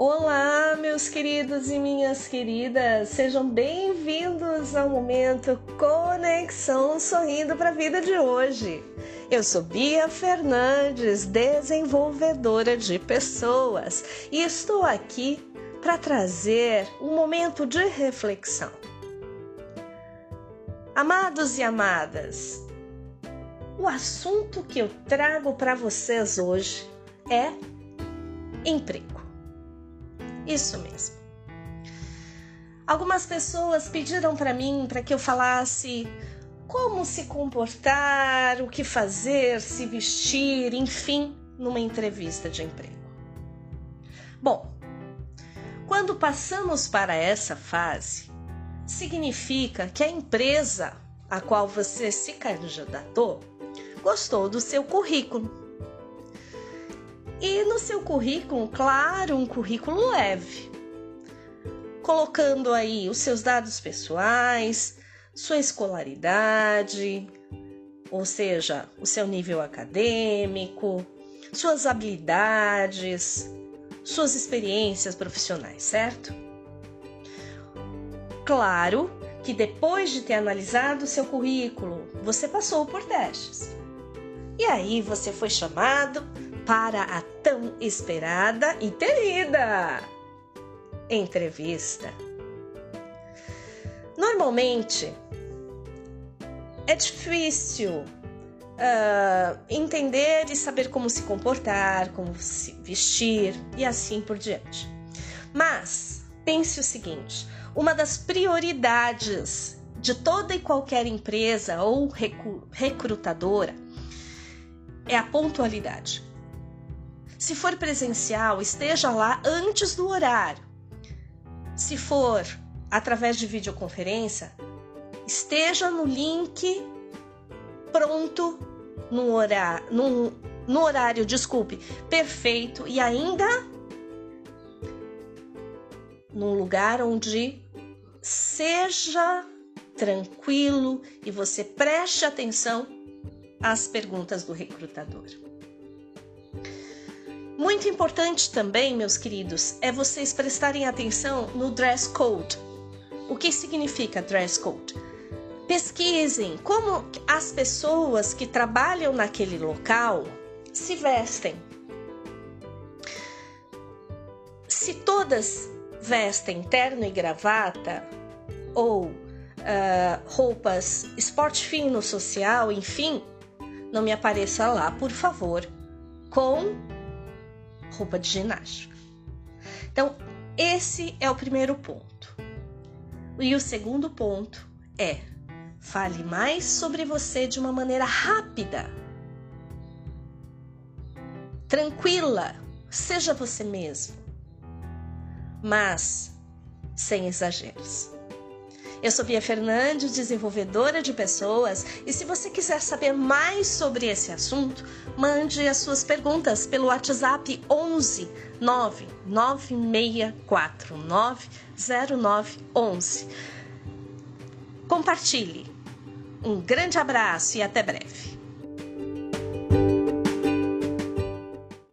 Olá, meus queridos e minhas queridas, sejam bem-vindos ao momento Conexão Sorrindo para a Vida de hoje. Eu sou Bia Fernandes, desenvolvedora de pessoas, e estou aqui para trazer um momento de reflexão. Amados e amadas, o assunto que eu trago para vocês hoje é emprego. Isso mesmo. Algumas pessoas pediram para mim para que eu falasse como se comportar, o que fazer, se vestir, enfim, numa entrevista de emprego. Bom, quando passamos para essa fase, significa que a empresa a qual você se candidatou gostou do seu currículo e no seu currículo, claro, um currículo leve, colocando aí os seus dados pessoais, sua escolaridade, ou seja, o seu nível acadêmico, suas habilidades, suas experiências profissionais, certo? Claro que depois de ter analisado o seu currículo, você passou por testes. E aí você foi chamado para a tão esperada e temida entrevista. Normalmente é difícil uh, entender e saber como se comportar, como se vestir e assim por diante. Mas pense o seguinte: uma das prioridades de toda e qualquer empresa ou recrutadora é a pontualidade. Se for presencial, esteja lá antes do horário. Se for através de videoconferência, esteja no link pronto no horário, no, no horário, desculpe, perfeito e ainda num lugar onde seja tranquilo e você preste atenção às perguntas do recrutador. Muito importante também, meus queridos, é vocês prestarem atenção no dress code. O que significa dress code? Pesquisem como as pessoas que trabalham naquele local se vestem. Se todas vestem terno e gravata ou uh, roupas esporte fino social, enfim, não me apareça lá, por favor, com roupa de ginástica. Então, esse é o primeiro ponto. E o segundo ponto é: fale mais sobre você de uma maneira rápida, tranquila, seja você mesmo, mas sem exageros. Eu sou Bia Fernandes, desenvolvedora de pessoas, e se você quiser saber mais sobre esse assunto, mande as suas perguntas pelo WhatsApp 11 99649 0911. Compartilhe. Um grande abraço e até breve.